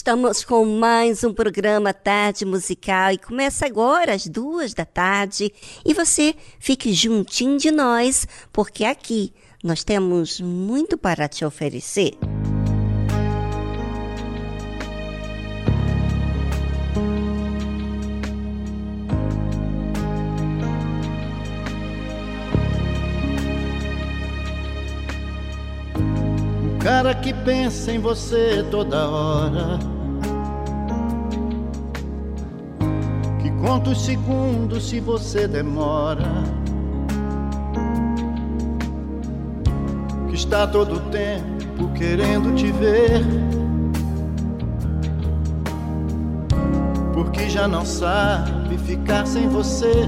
Estamos com mais um programa Tarde Musical e começa agora às duas da tarde. E você fique juntinho de nós, porque aqui nós temos muito para te oferecer. Cara que pensa em você toda hora. Que conta os segundos se você demora. Que está todo tempo querendo te ver. Porque já não sabe ficar sem você.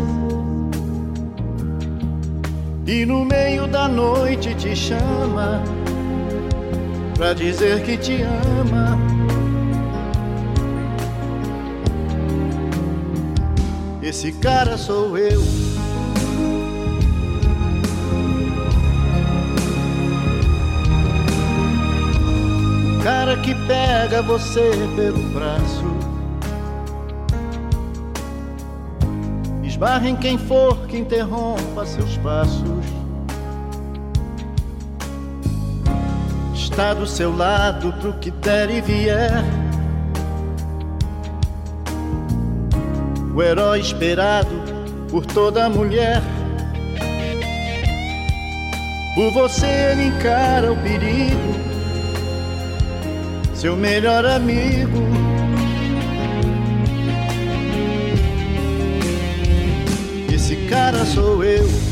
E no meio da noite te chama pra dizer que te ama. Esse cara sou eu. O cara que pega você pelo braço. Esbarra em quem for que interrompa seus passos. Está do seu lado pro que der e vier. O herói esperado por toda mulher. Por você ele encara o perigo, seu melhor amigo. Esse cara sou eu.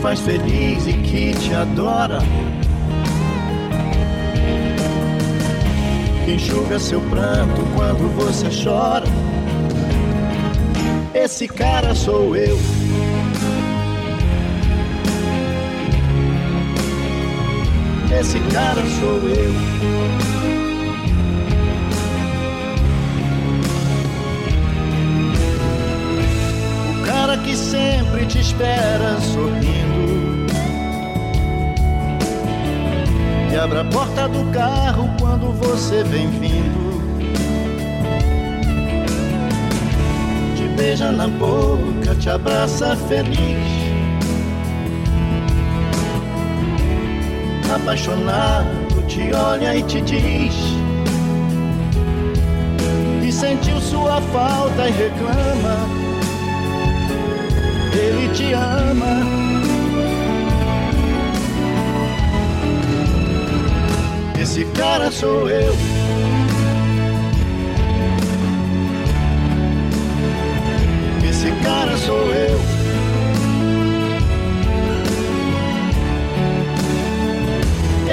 Faz feliz e que te adora. Que enxuga seu pranto quando você chora. Esse cara sou eu. Esse cara sou eu. Te espera sorrindo. abre a porta do carro quando você vem vindo. Te beija na boca, te abraça feliz. Apaixonado, te olha e te diz que sentiu sua falta e reclama. Ele te ama Esse cara sou eu. Esse cara sou eu.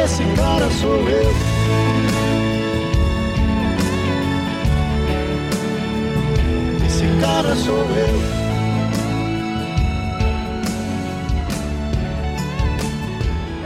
Esse cara sou eu. Esse cara sou eu.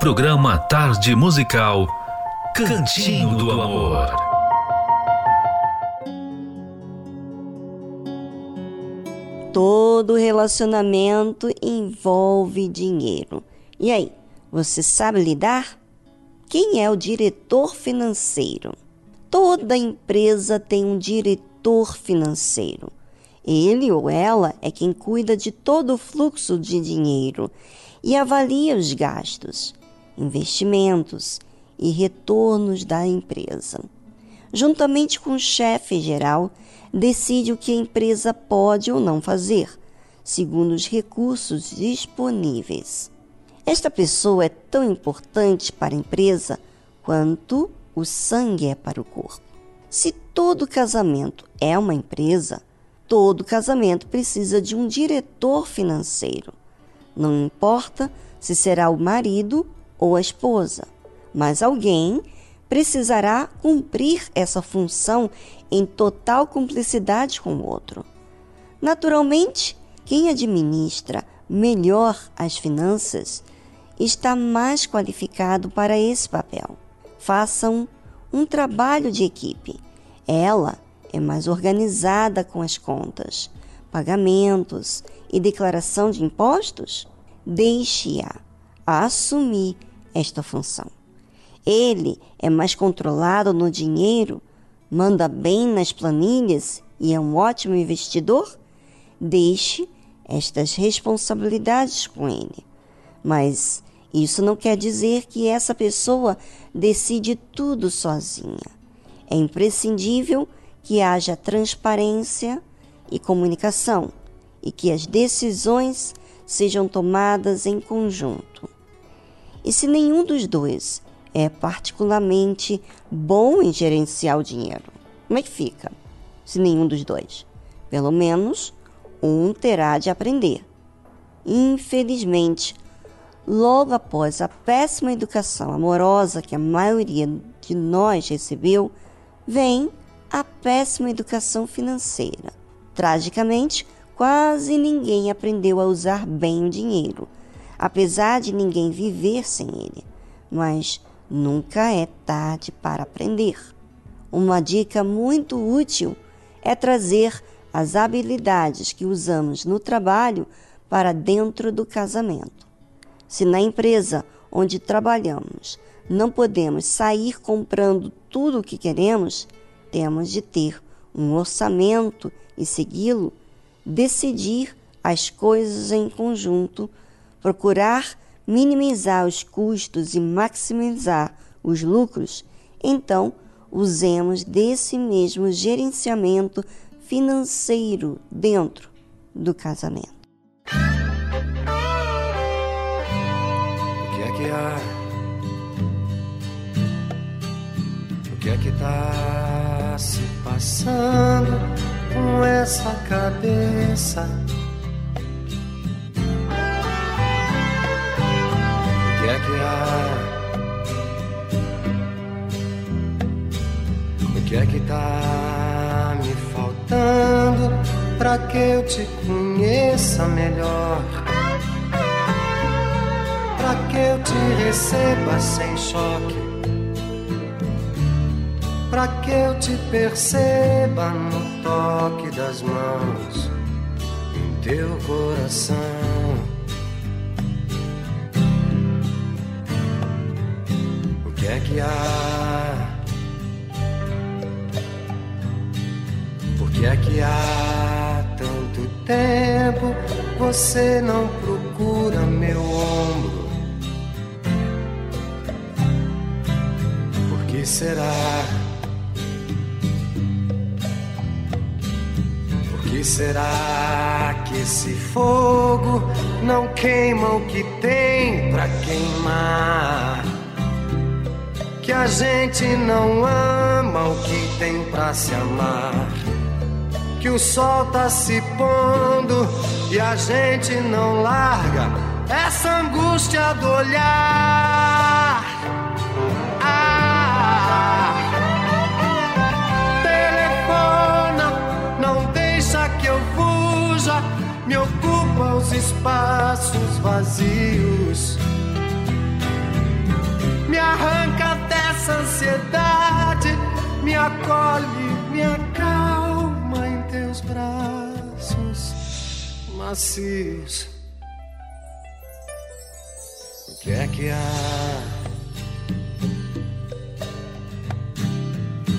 programa Tarde Musical, Cantinho do Amor. Todo relacionamento envolve dinheiro. E aí, você sabe lidar? Quem é o diretor financeiro? Toda empresa tem um diretor financeiro. Ele ou ela é quem cuida de todo o fluxo de dinheiro e avalia os gastos, investimentos e retornos da empresa. Juntamente com o chefe geral, decide o que a empresa pode ou não fazer, segundo os recursos disponíveis. Esta pessoa é tão importante para a empresa quanto o sangue é para o corpo. Se todo casamento é uma empresa, todo casamento precisa de um diretor financeiro. Não importa se será o marido ou a esposa, mas alguém precisará cumprir essa função em total cumplicidade com o outro. Naturalmente, quem administra melhor as finanças está mais qualificado para esse papel. Façam um trabalho de equipe. Ela é mais organizada com as contas, pagamentos e declaração de impostos, deixe-a assumir esta função. Ele é mais controlado no dinheiro, manda bem nas planilhas e é um ótimo investidor? Deixe estas responsabilidades com ele. Mas isso não quer dizer que essa pessoa decide tudo sozinha. É imprescindível que haja transparência e comunicação e que as decisões sejam tomadas em conjunto. E se nenhum dos dois é particularmente bom em gerenciar o dinheiro, como é que fica? Se nenhum dos dois. Pelo menos um terá de aprender. Infelizmente, logo após a péssima educação amorosa que a maioria de nós recebeu, vem a péssima educação financeira. Tragicamente, quase ninguém aprendeu a usar bem o dinheiro, apesar de ninguém viver sem ele. Mas nunca é tarde para aprender. Uma dica muito útil é trazer as habilidades que usamos no trabalho para dentro do casamento. Se na empresa onde trabalhamos não podemos sair comprando tudo o que queremos, temos de ter um orçamento e segui-lo, decidir as coisas em conjunto, procurar minimizar os custos e maximizar os lucros, então usemos desse mesmo gerenciamento financeiro dentro do casamento. O que é que há? O que é que tá se passando com essa cabeça? Que é que há? O que é que tá me faltando para que eu te conheça melhor? Para que eu te receba sem choque? Para que eu te perceba no toque das mãos em teu coração? É que há? que é que há tanto tempo você não procura meu ombro? Por que será? Por que será que esse fogo não queima o que tem pra queimar? Que a gente não ama o que tem pra se amar que o sol tá se pondo e a gente não larga essa angústia do olhar. Ah, telefona, não deixa que eu fuja, me ocupa os espaços vazios. Me arranca dessa ansiedade, me acolhe, me acalma teus braços macios. O que é que há?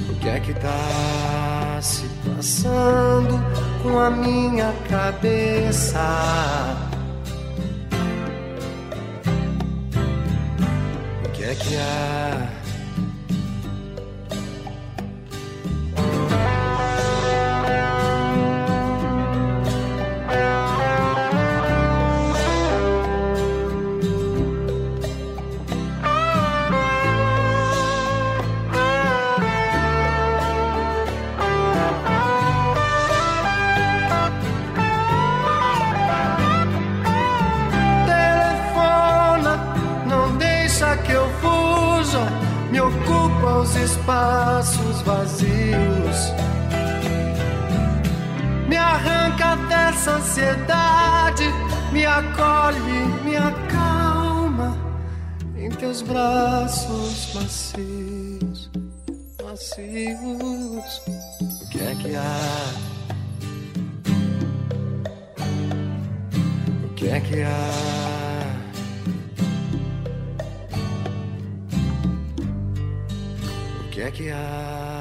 O que é que tá se passando com a minha cabeça? O que ansiedade, me acolhe, me acalma em teus braços macios, macios. O que é que há? O que é que há? que é que há?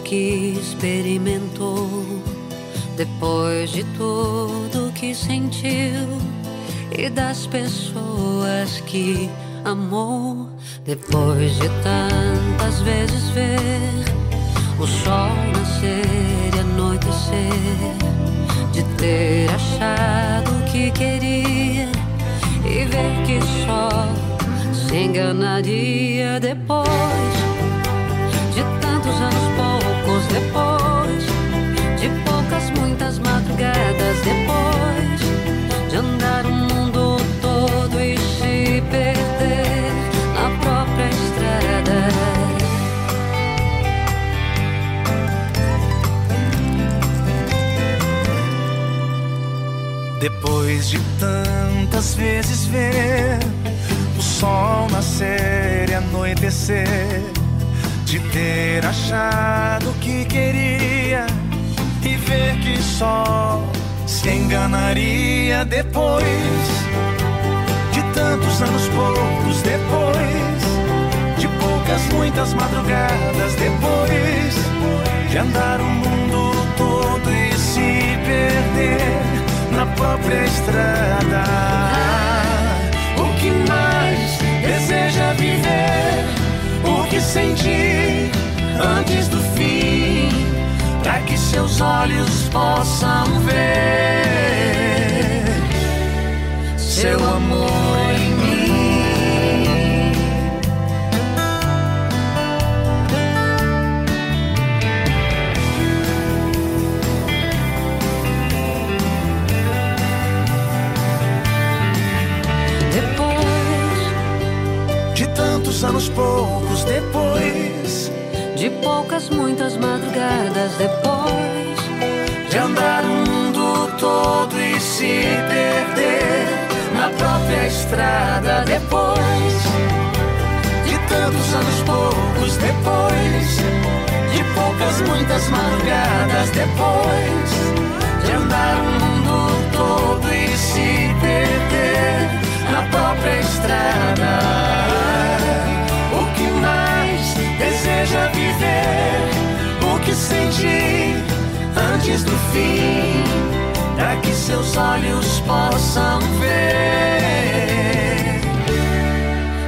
Que experimentou, depois de tudo que sentiu e das pessoas que amou, depois de tantas vezes ver o sol nascer e anoitecer, de ter achado o que queria e ver que só se enganaria depois de tantos anos, poucos depois de poucas, muitas madrugadas depois de andar o mundo todo e se perder na própria estrada. Depois de tantas vezes ver sol nascer e anoitecer, de ter achado que queria e ver que só se enganaria depois de tantos anos poucos depois de poucas muitas madrugadas depois de andar o mundo todo e se perder na própria estrada deseja viver, o que sentir antes do fim, para que seus olhos possam ver seu amor tantos anos poucos depois. De poucas muitas madrugadas depois. De andar o mundo todo e se perder na própria estrada depois. De tantos anos poucos depois. De poucas muitas madrugadas depois. De andar o mundo todo e se perder na própria estrada viver o que senti antes do fim, para que seus olhos possam ver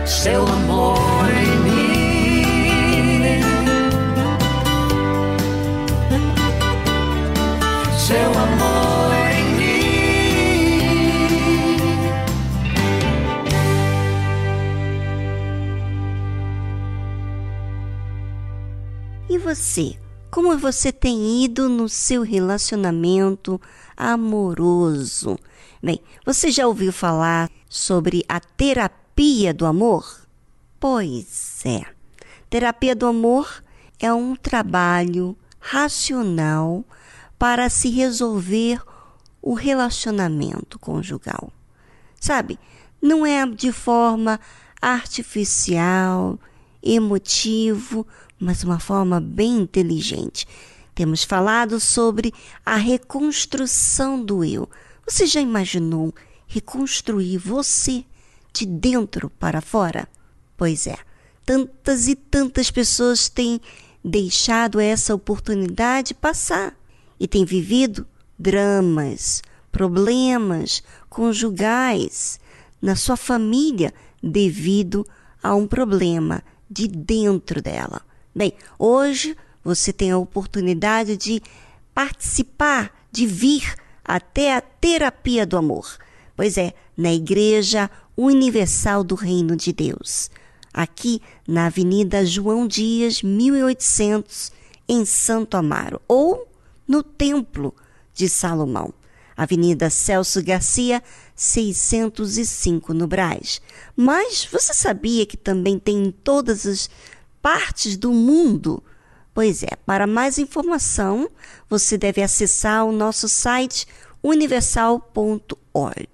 seu amor em mim. Seu amor você? Como você tem ido no seu relacionamento amoroso? Bem, você já ouviu falar sobre a terapia do amor? Pois é. Terapia do amor é um trabalho racional para se resolver o relacionamento conjugal. Sabe? Não é de forma artificial, emotivo, mas uma forma bem inteligente. Temos falado sobre a reconstrução do eu. Você já imaginou reconstruir você de dentro para fora? Pois é, tantas e tantas pessoas têm deixado essa oportunidade passar e têm vivido dramas, problemas conjugais na sua família devido a um problema de dentro dela. Bem, hoje você tem a oportunidade de participar, de vir até a terapia do amor. Pois é, na Igreja Universal do Reino de Deus, aqui na Avenida João Dias, 1800, em Santo Amaro, ou no Templo de Salomão, Avenida Celso Garcia, 605 no Brás. Mas você sabia que também tem em todas as partes do mundo? Pois é, para mais informação, você deve acessar o nosso site universal.org.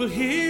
will hear.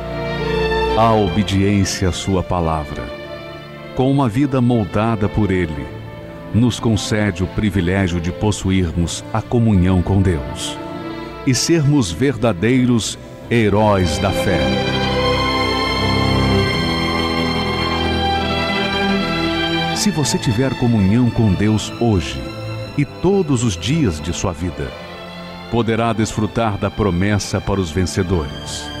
a obediência à Sua palavra, com uma vida moldada por Ele, nos concede o privilégio de possuirmos a comunhão com Deus e sermos verdadeiros heróis da fé. Se você tiver comunhão com Deus hoje e todos os dias de sua vida, poderá desfrutar da promessa para os vencedores.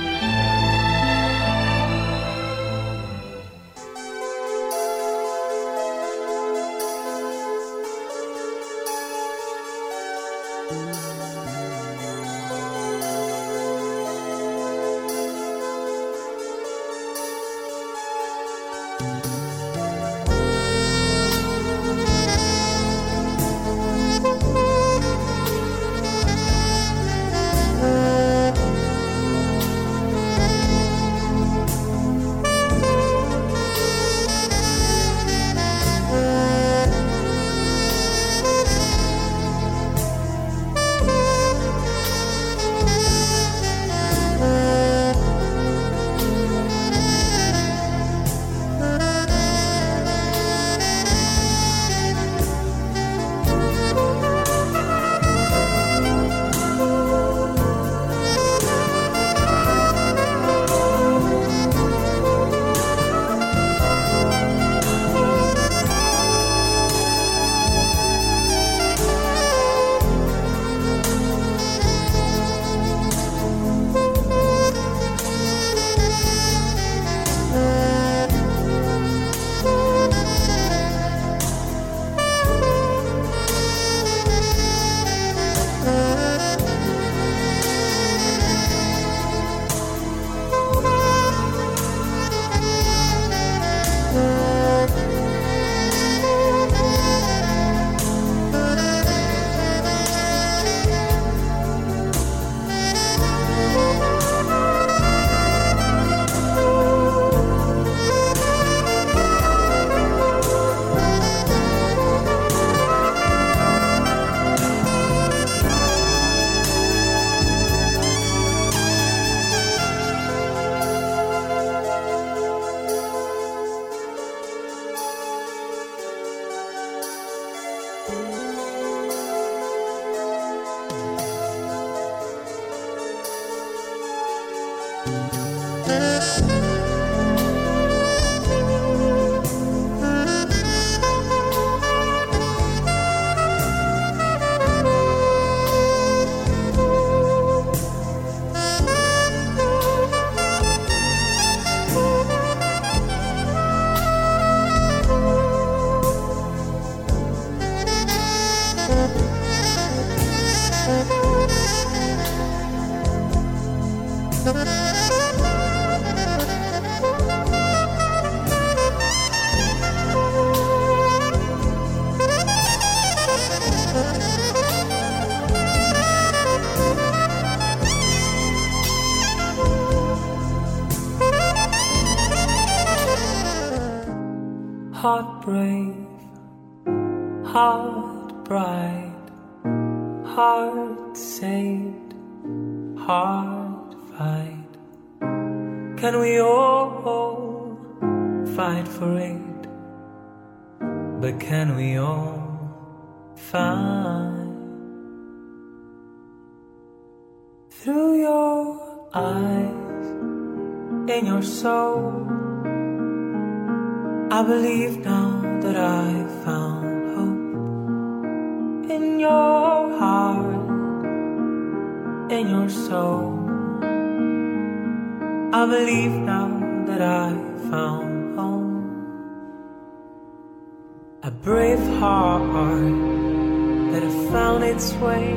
Way,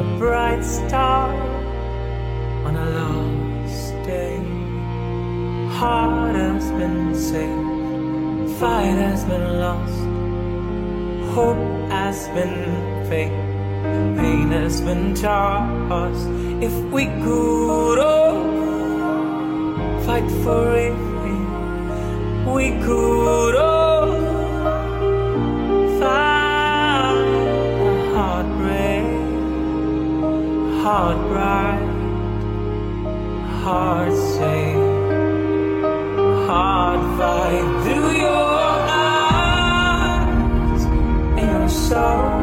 a bright star on a lost day. Heart has been saved, fight has been lost, hope has been fake, pain has been tossed. If we could all fight for it, we could all find heart bright, heart safe hard fight through your eyes and your soul.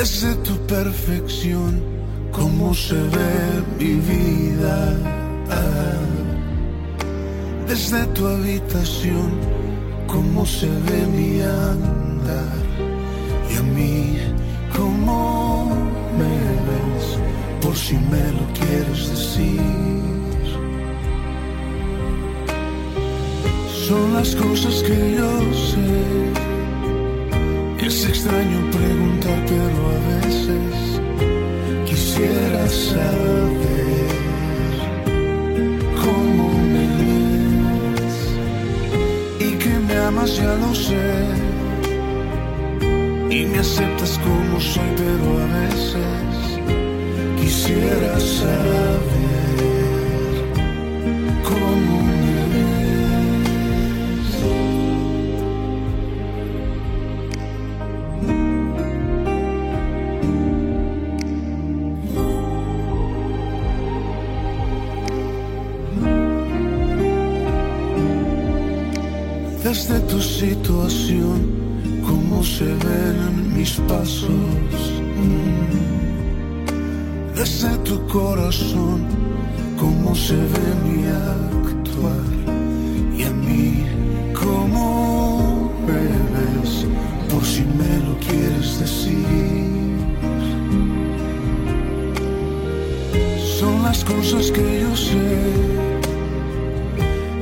Desde tu perfección, cómo se ve mi vida. Desde tu habitación, cómo se ve mi andar. Y a mí, cómo me ves, por si me lo quieres decir. Son las cosas que yo sé. Es extraño preguntar, pero a veces quisiera saber cómo me ves y que me amas, ya lo sé. Y me aceptas como soy, pero a veces quisiera saber situación, cómo se ven mis pasos. Mm. Desde tu corazón, cómo se ve mi actuar. Y a mí, cómo me por si me lo quieres decir. Son las cosas que yo sé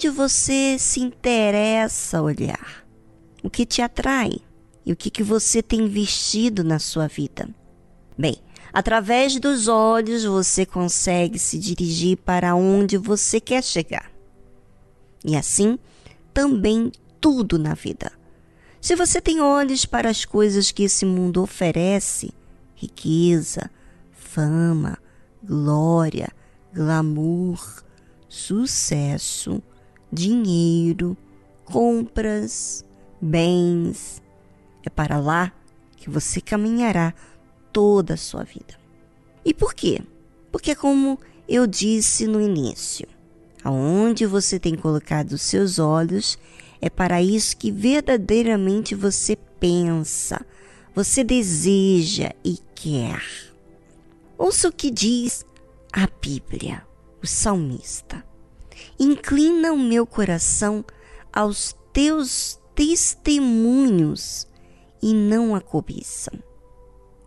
onde você se interessa olhar? o que te atrai e o que, que você tem vestido na sua vida. Bem, através dos olhos você consegue se dirigir para onde você quer chegar. E assim, também tudo na vida. Se você tem olhos para as coisas que esse mundo oferece riqueza, fama, glória, glamour, sucesso, dinheiro, compras, bens. É para lá que você caminhará toda a sua vida. E por quê? Porque, como eu disse no início, aonde você tem colocado os seus olhos é para isso que verdadeiramente você pensa, você deseja e quer. Ouça o que diz a Bíblia, o salmista. Inclina o meu coração aos teus testemunhos e não a cobiça.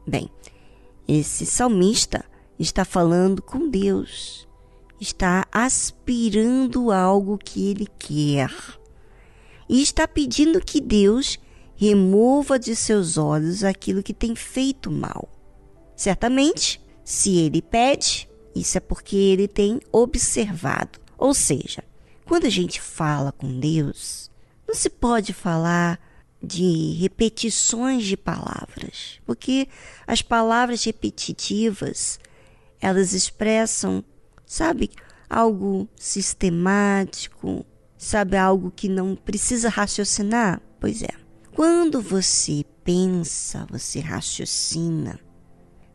Bem, esse salmista está falando com Deus, está aspirando algo que ele quer e está pedindo que Deus remova de seus olhos aquilo que tem feito mal. Certamente, se ele pede, isso é porque ele tem observado. Ou seja, quando a gente fala com Deus, não se pode falar de repetições de palavras, porque as palavras repetitivas, elas expressam, sabe, algo sistemático, sabe, algo que não precisa raciocinar. Pois é. Quando você pensa, você raciocina,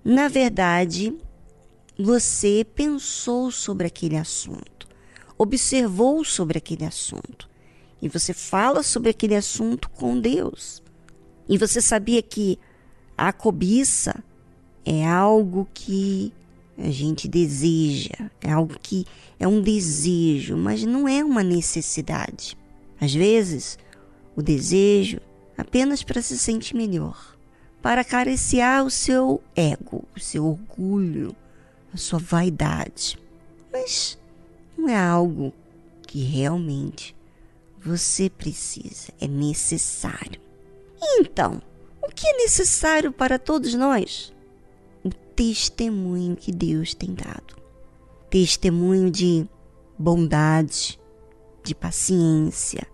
na verdade, você pensou sobre aquele assunto, observou sobre aquele assunto e você fala sobre aquele assunto com Deus. E você sabia que a cobiça é algo que a gente deseja, é algo que é um desejo, mas não é uma necessidade. Às vezes, o desejo apenas para se sentir melhor, para acariciar o seu ego, o seu orgulho, a sua vaidade. Mas não é algo que realmente você precisa, é necessário. Então, o que é necessário para todos nós? O testemunho que Deus tem dado. Testemunho de bondade, de paciência,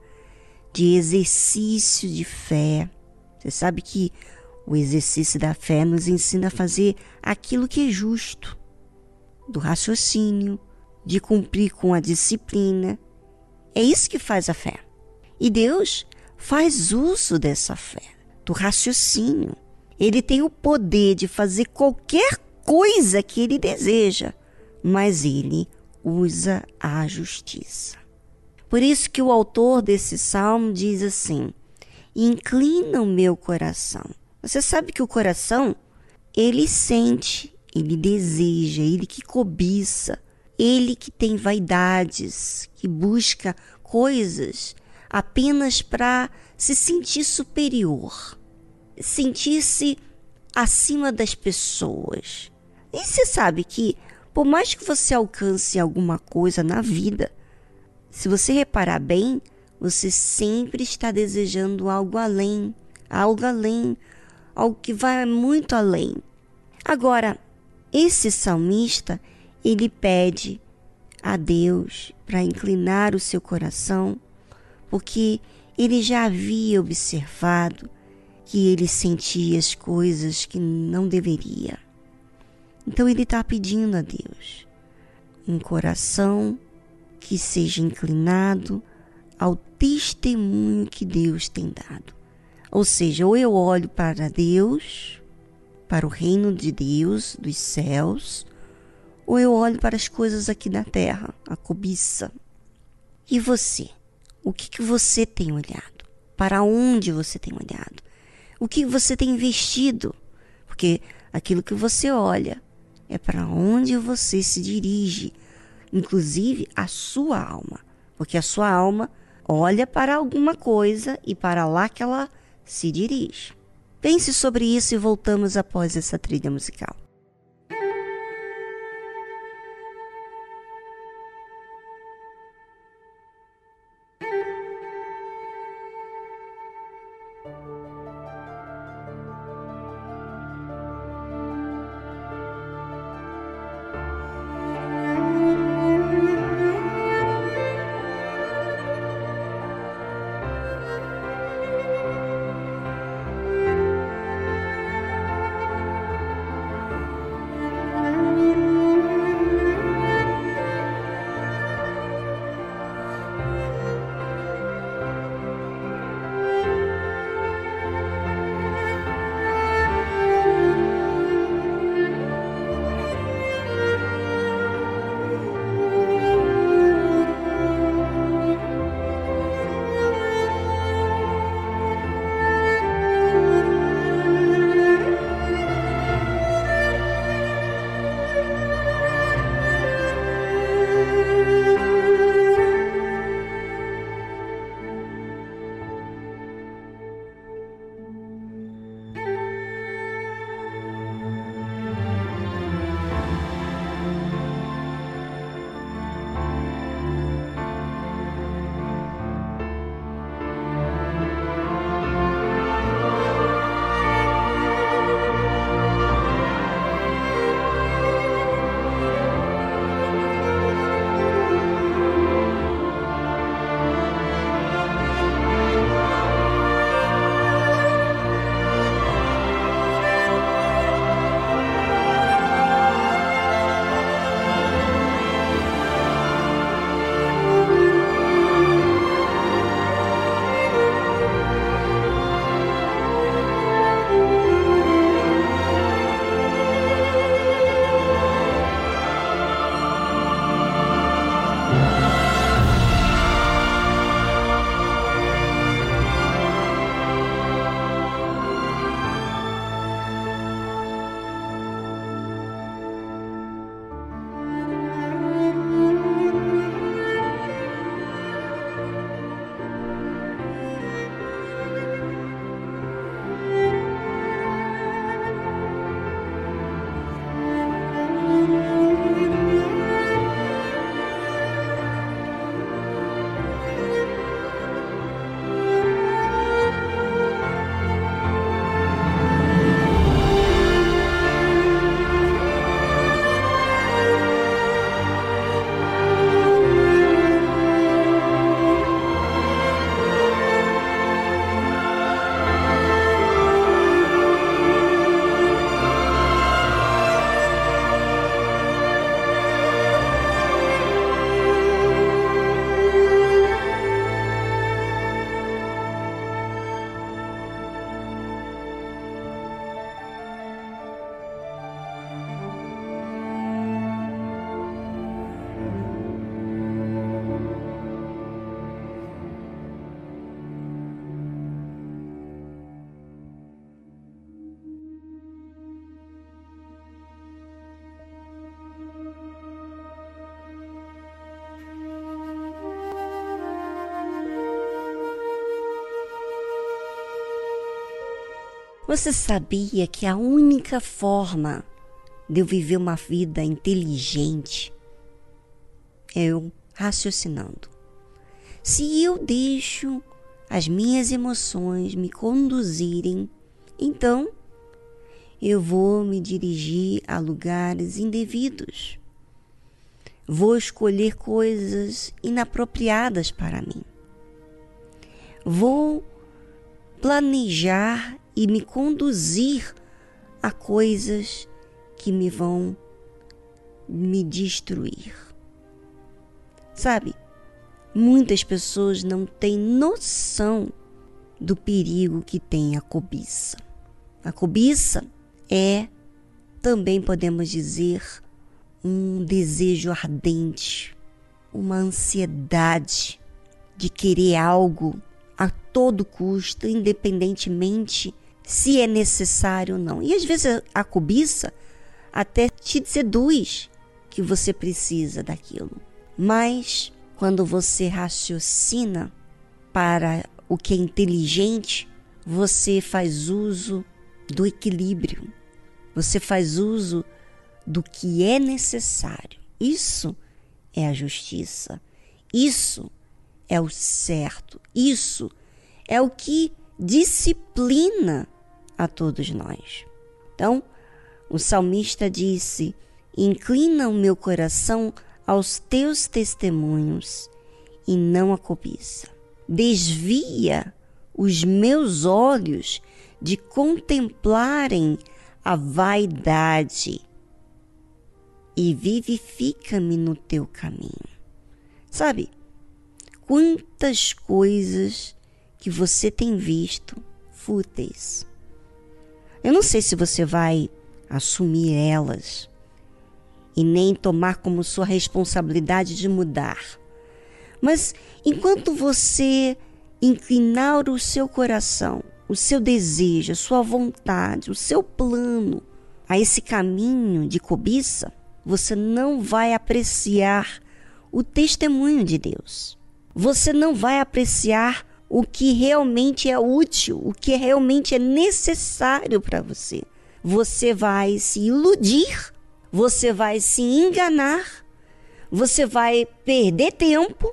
de exercício de fé. Você sabe que o exercício da fé nos ensina a fazer aquilo que é justo, do raciocínio, de cumprir com a disciplina, é isso que faz a fé. E Deus faz uso dessa fé, do raciocínio. Ele tem o poder de fazer qualquer coisa que ele deseja, mas ele usa a justiça. Por isso que o autor desse salmo diz assim: Inclina o meu coração. Você sabe que o coração, ele sente, ele deseja, ele que cobiça, ele que tem vaidades, que busca coisas apenas para se sentir superior, sentir-se acima das pessoas. E você sabe que, por mais que você alcance alguma coisa na vida, se você reparar bem, você sempre está desejando algo além, algo além, algo que vai muito além. Agora, esse salmista, ele pede a Deus para inclinar o seu coração, porque ele já havia observado que ele sentia as coisas que não deveria. Então ele está pedindo a Deus um coração que seja inclinado ao testemunho que Deus tem dado. Ou seja, ou eu olho para Deus, para o reino de Deus, dos céus, ou eu olho para as coisas aqui na terra, a cobiça. E você? O que, que você tem olhado? Para onde você tem olhado? O que você tem investido? Porque aquilo que você olha é para onde você se dirige, inclusive a sua alma, porque a sua alma olha para alguma coisa e para lá que ela se dirige. Pense sobre isso e voltamos após essa trilha musical. Você sabia que a única forma de eu viver uma vida inteligente é eu raciocinando? Se eu deixo as minhas emoções me conduzirem, então eu vou me dirigir a lugares indevidos. Vou escolher coisas inapropriadas para mim. Vou planejar e me conduzir a coisas que me vão me destruir. Sabe, muitas pessoas não têm noção do perigo que tem a cobiça. A cobiça é, também podemos dizer, um desejo ardente, uma ansiedade de querer algo a todo custo, independentemente se é necessário ou não. E às vezes a cobiça até te seduz que você precisa daquilo. Mas quando você raciocina para o que é inteligente, você faz uso do equilíbrio. Você faz uso do que é necessário. Isso é a justiça. Isso é o certo. Isso é o que disciplina a todos nós. Então, o salmista disse: Inclina o meu coração aos teus testemunhos e não a cobiça. Desvia os meus olhos de contemplarem a vaidade e vivifica-me no teu caminho. Sabe, quantas coisas que você tem visto fúteis. Eu não sei se você vai assumir elas e nem tomar como sua responsabilidade de mudar. Mas enquanto você inclinar o seu coração, o seu desejo, a sua vontade, o seu plano a esse caminho de cobiça, você não vai apreciar o testemunho de Deus. Você não vai apreciar o que realmente é útil, o que realmente é necessário para você. Você vai se iludir, você vai se enganar, você vai perder tempo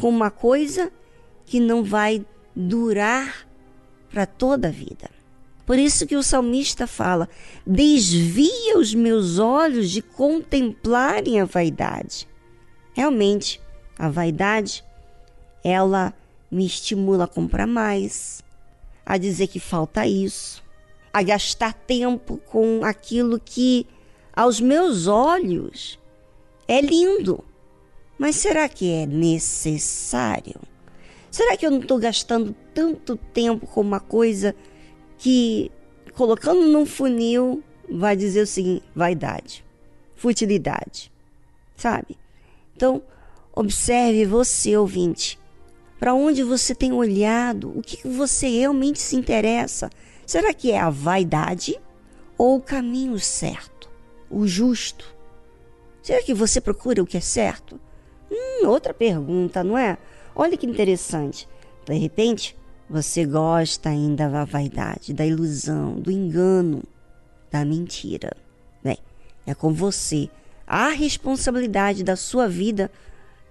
com uma coisa que não vai durar para toda a vida. Por isso que o salmista fala: desvia os meus olhos de contemplarem a vaidade. Realmente, a vaidade, ela me estimula a comprar mais, a dizer que falta isso, a gastar tempo com aquilo que, aos meus olhos, é lindo. Mas será que é necessário? Será que eu não estou gastando tanto tempo com uma coisa que, colocando num funil, vai dizer o seguinte: vaidade, futilidade, sabe? Então, observe você, ouvinte, para onde você tem olhado, o que você realmente se interessa. Será que é a vaidade ou o caminho certo, o justo? Será que você procura o que é certo? Hum, outra pergunta, não é? Olha que interessante. De repente, você gosta ainda da vaidade, da ilusão, do engano, da mentira. Bem, é com você. A responsabilidade da sua vida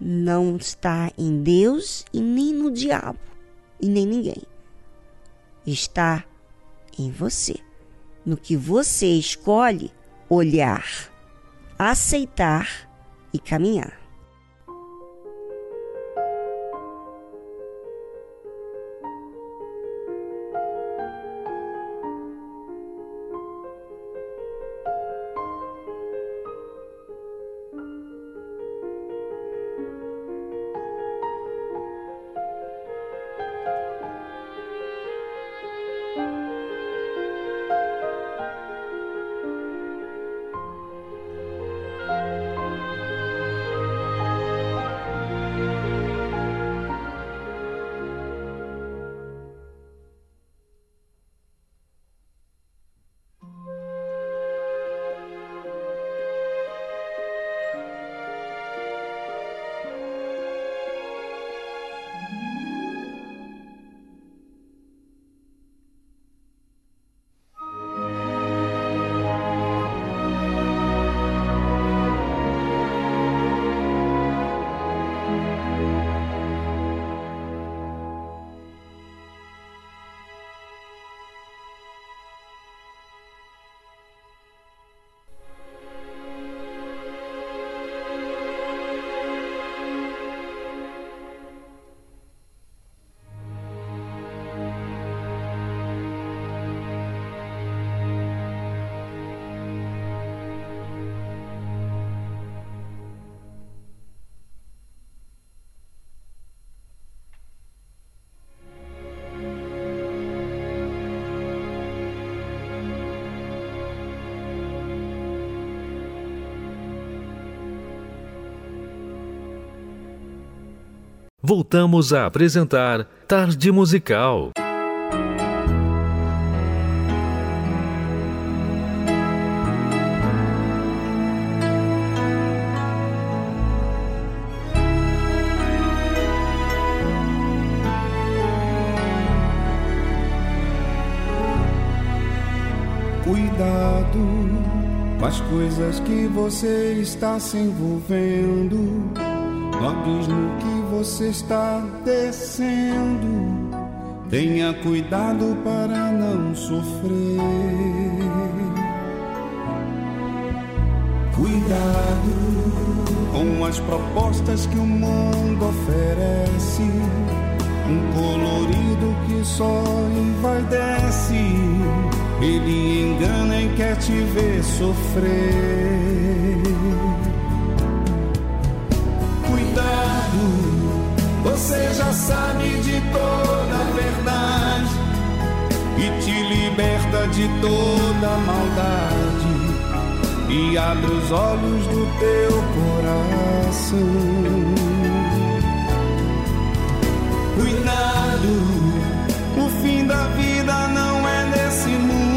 não está em Deus e nem no diabo e nem ninguém. Está em você, no que você escolhe olhar, aceitar e caminhar. Voltamos a apresentar Tarde Musical. as coisas que você está se envolvendo, no abismo que você está descendo. Tenha cuidado para não sofrer. Cuidado com as propostas que o mundo oferece. Um colorido que só envaidece ele engana e quer te ver sofrer. Sabe de toda a verdade e te liberta de toda a maldade e abre os olhos do teu coração. Cuidado, o fim da vida não é nesse mundo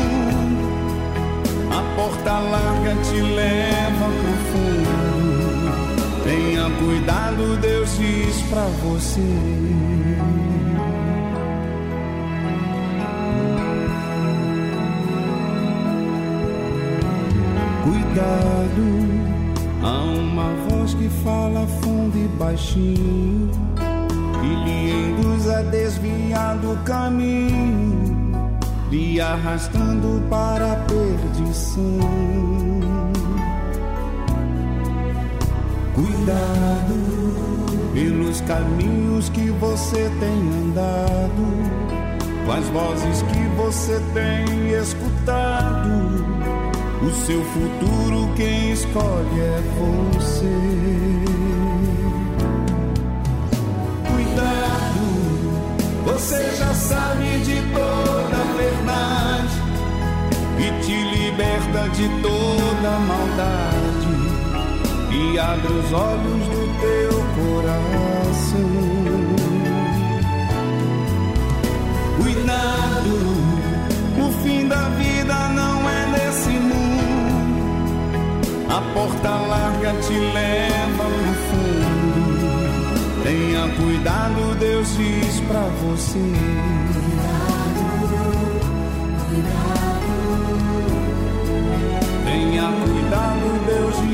porta larga te leva pro fundo. Tenha cuidado, Deus diz pra você. Cuidado, há uma voz que fala fundo e baixinho e lhe induz a desviar do caminho lhe arrastando para a perdição. Cuidado pelos caminhos que você tem andado, com as vozes que você tem escutado. O seu futuro quem escolhe é você. Cuidado, você já sabe de toda a verdade e te liberta de toda a maldade e abre os olhos do teu coração. Cuidado, o fim da vida não é nesse mundo. A porta larga te leva no fundo. Tenha cuidado, Deus diz pra você. Tenha cuidado, Deus diz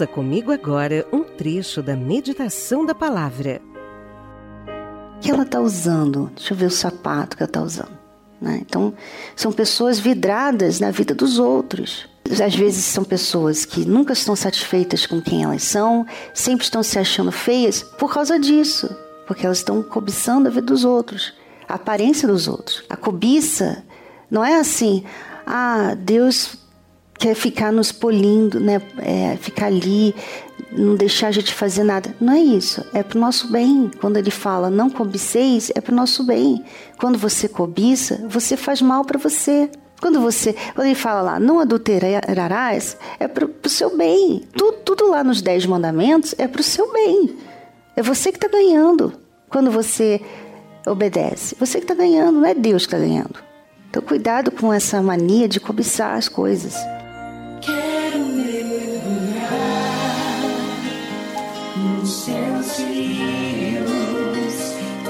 Ouça comigo agora um trecho da meditação da palavra. O que ela está usando? Deixa eu ver o sapato que ela está usando. Né? Então, são pessoas vidradas na vida dos outros. Às vezes são pessoas que nunca estão satisfeitas com quem elas são, sempre estão se achando feias por causa disso, porque elas estão cobiçando a vida dos outros, a aparência dos outros. A cobiça não é assim, ah, Deus quer ficar nos polindo, né? É, ficar ali, não deixar a gente fazer nada. Não é isso. É para o nosso bem. Quando ele fala não cobiceis, é para o nosso bem. Quando você cobiça, você faz mal para você. Quando você, quando ele fala lá, não adulterarás, é para o seu bem. Tudo, tudo lá nos dez mandamentos é para o seu bem. É você que está ganhando quando você obedece. Você que está ganhando, não é Deus que está ganhando. Então, cuidado com essa mania de cobiçar as coisas. Quero mergulhar nos seus rios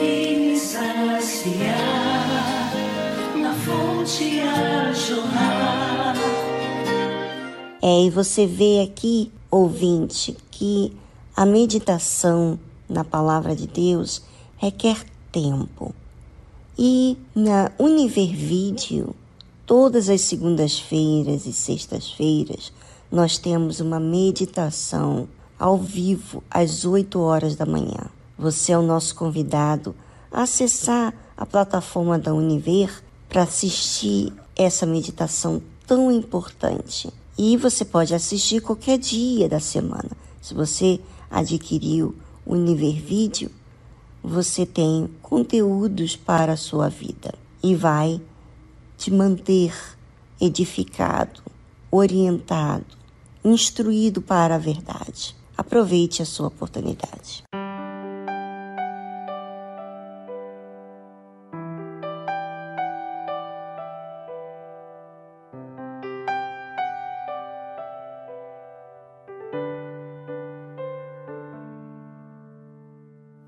e me saciar na fonte a jorrar. É, e você vê aqui, ouvinte, que a meditação na palavra de Deus requer tempo. E na Univer Video Todas as segundas-feiras e sextas-feiras nós temos uma meditação ao vivo às 8 horas da manhã. Você é o nosso convidado a acessar a plataforma da Univer para assistir essa meditação tão importante. E você pode assistir qualquer dia da semana. Se você adquiriu o Univer Vídeo, você tem conteúdos para a sua vida e vai te manter edificado, orientado, instruído para a verdade. Aproveite a sua oportunidade.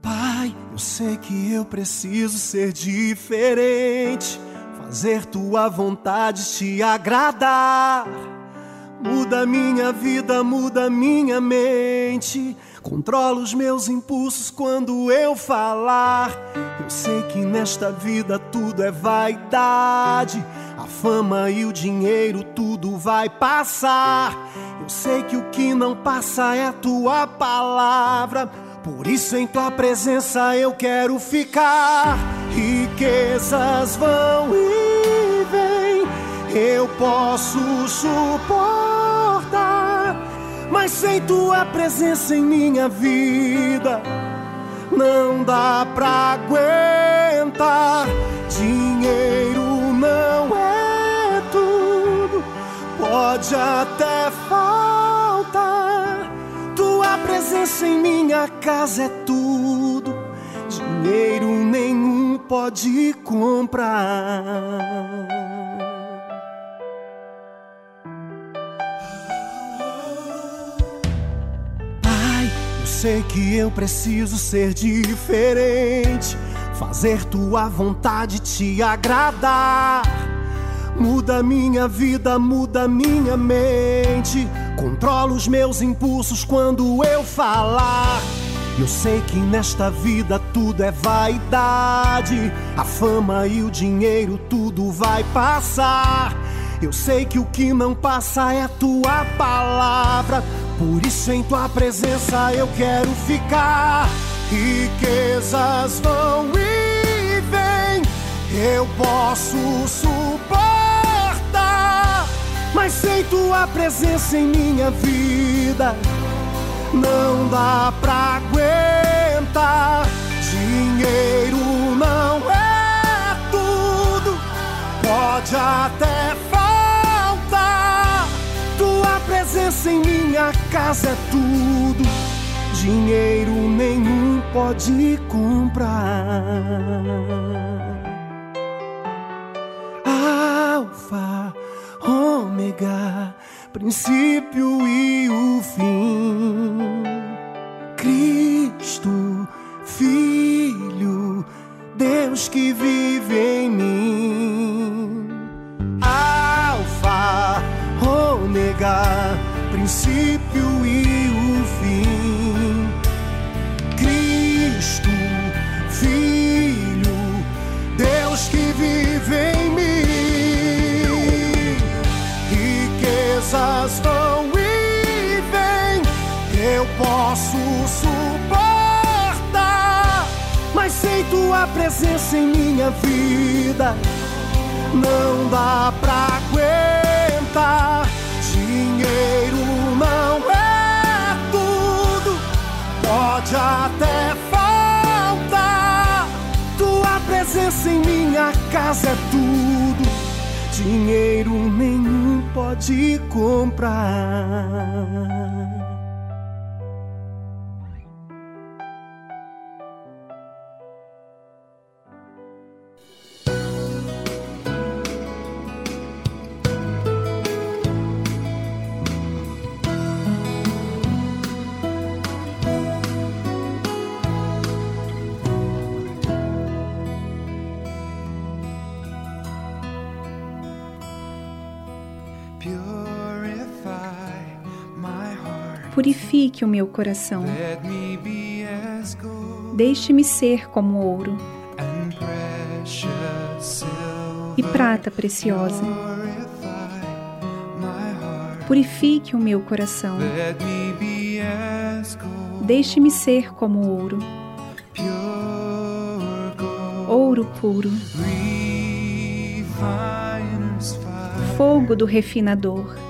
Pai, eu sei que eu preciso ser diferente fazer tua vontade te agradar. Muda minha vida, muda minha mente. Controla os meus impulsos quando eu falar. Eu sei que nesta vida tudo é vaidade. A fama e o dinheiro, tudo vai passar. Eu sei que o que não passa é tua palavra. Por isso em tua presença eu quero ficar. Riquezas vão e vêm, eu posso suportar. Mas sem tua presença em minha vida, não dá pra aguentar. Dinheiro não é tudo, pode até faltar. Presença em minha casa é tudo, dinheiro nenhum pode comprar. Pai, eu sei que eu preciso ser diferente, fazer tua vontade te agradar. Muda minha vida, muda minha mente. Controla os meus impulsos quando eu falar. Eu sei que nesta vida tudo é vaidade. A fama e o dinheiro, tudo vai passar. Eu sei que o que não passa é a tua palavra. Por isso, em tua presença, eu quero ficar. Riquezas vão e vêm. Eu posso suportar. Mas sem tua presença em minha vida não dá pra aguentar. Dinheiro não é tudo, pode até faltar. Tua presença em minha casa é tudo, dinheiro nenhum pode comprar. Alfa, ômega princípio e o fim. Cristo, Filho, Deus que vive em mim. Alfa, ômega, princípio e o fim. Cristo, Filho, Deus que vive em mim. Tua presença em minha vida, não dá pra aguentar. Dinheiro não é tudo, pode até faltar. Tua presença em minha casa é tudo, dinheiro nenhum pode comprar. Purifique o meu coração. Deixe-me ser como ouro e prata preciosa. Purifique o meu coração. Deixe-me ser como ouro, ouro puro, fogo do refinador.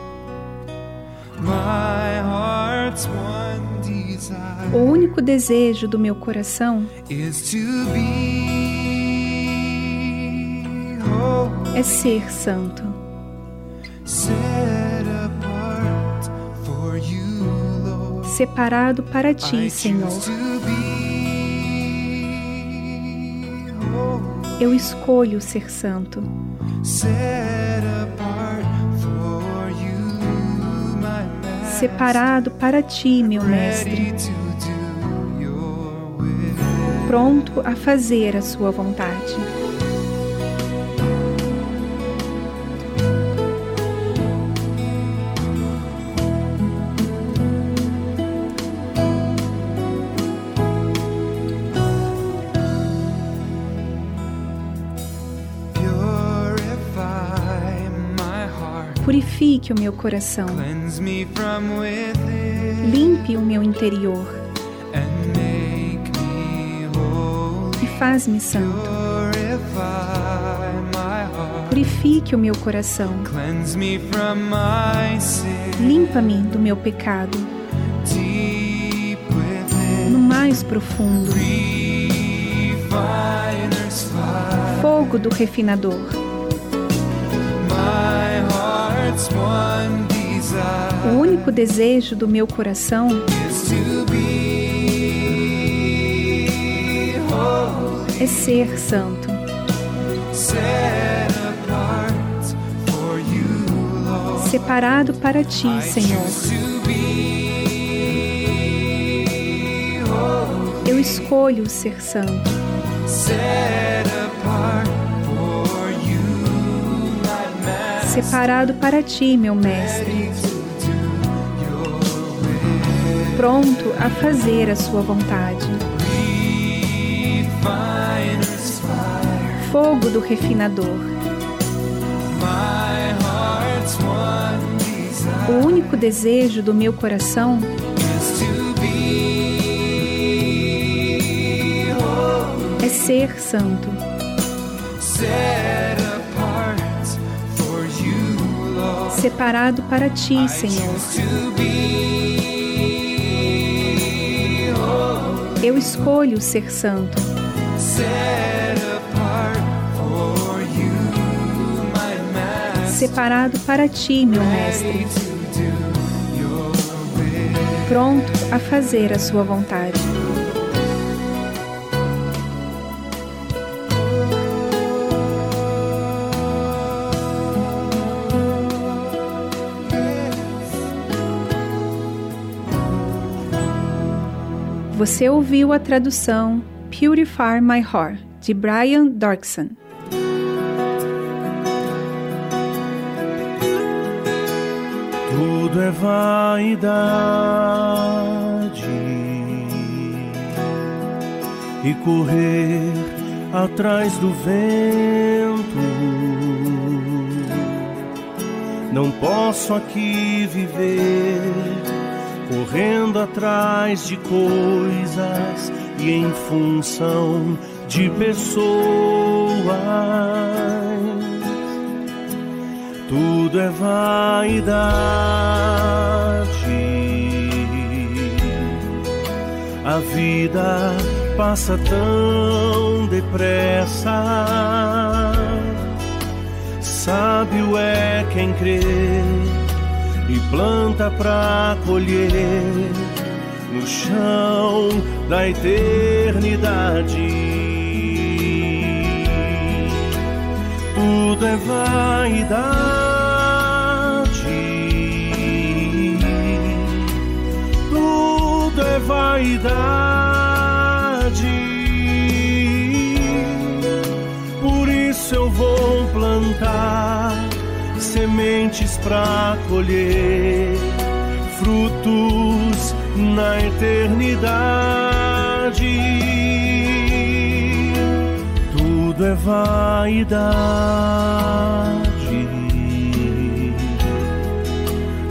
O único desejo do meu coração é ser santo. Separado para ti, Senhor. Eu escolho ser santo. Separado para ti, meu Mestre. Pronto a fazer a sua vontade. Purifique o meu coração. Limpe o meu interior. E faz-me santo. Purifique o meu coração. Limpa-me do meu pecado. No mais profundo. Fogo do refinador. O único desejo do meu coração é ser santo. Separado para ti, Senhor. Eu escolho ser santo. Separado para ti, meu Mestre. Pronto a fazer a sua vontade. Fogo do refinador. O único desejo do meu coração é ser santo. Separado para ti, Senhor. Eu escolho ser santo. Separado para ti, meu Mestre. Pronto a fazer a sua vontade. Você ouviu a tradução Purify My Heart, de Brian Dorkson. Tudo é vaidade e correr atrás do vento. Não posso aqui viver correndo atrás de coisas e em função de pessoas. Tudo é vaidade. A vida passa tão depressa. Sábio é quem crê e planta pra colher no chão da eternidade. Tudo é vaidade. Tudo é vaidade. Por isso eu vou plantar sementes pra colher frutos na eternidade. Tudo é vaidade.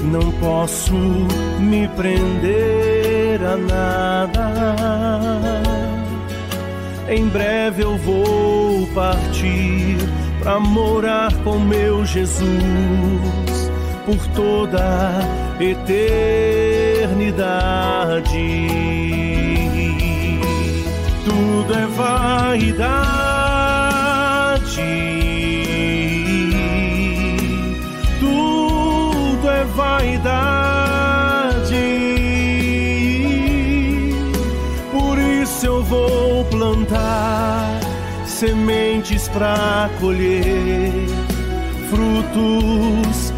Não posso me prender a nada. Em breve eu vou partir para morar com meu Jesus por toda eternidade. Tudo é vaidade. Tudo é vaidade. Por isso eu vou plantar sementes para colher frutos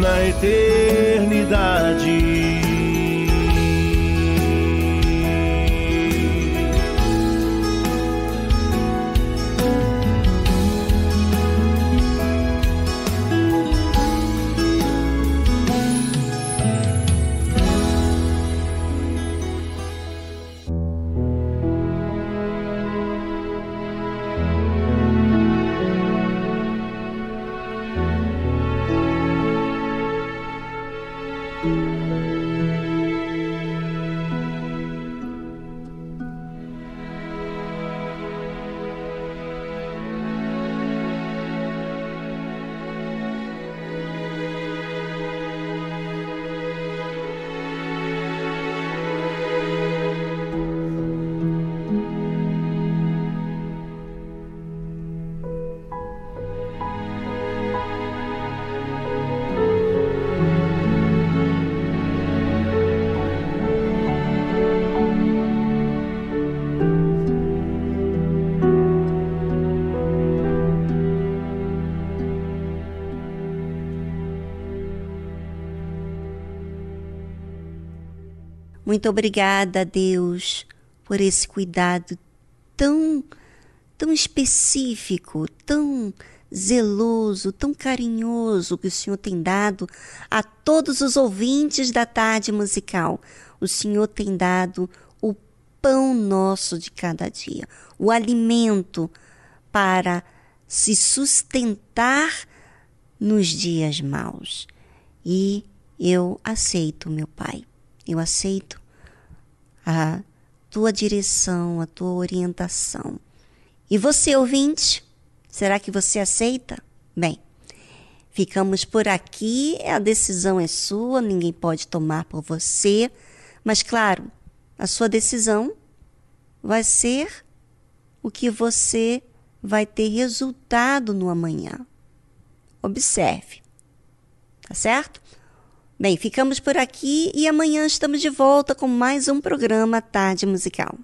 na eternidade. Muito obrigada, Deus, por esse cuidado tão, tão específico, tão zeloso, tão carinhoso que o Senhor tem dado a todos os ouvintes da tarde musical. O Senhor tem dado o pão nosso de cada dia, o alimento para se sustentar nos dias maus. E eu aceito, meu Pai, eu aceito a tua direção, a tua orientação. E você, ouvinte, será que você aceita? Bem, ficamos por aqui, a decisão é sua, ninguém pode tomar por você, mas claro, a sua decisão vai ser o que você vai ter resultado no amanhã. Observe, tá certo? Bem, ficamos por aqui e amanhã estamos de volta com mais um programa Tarde Musical.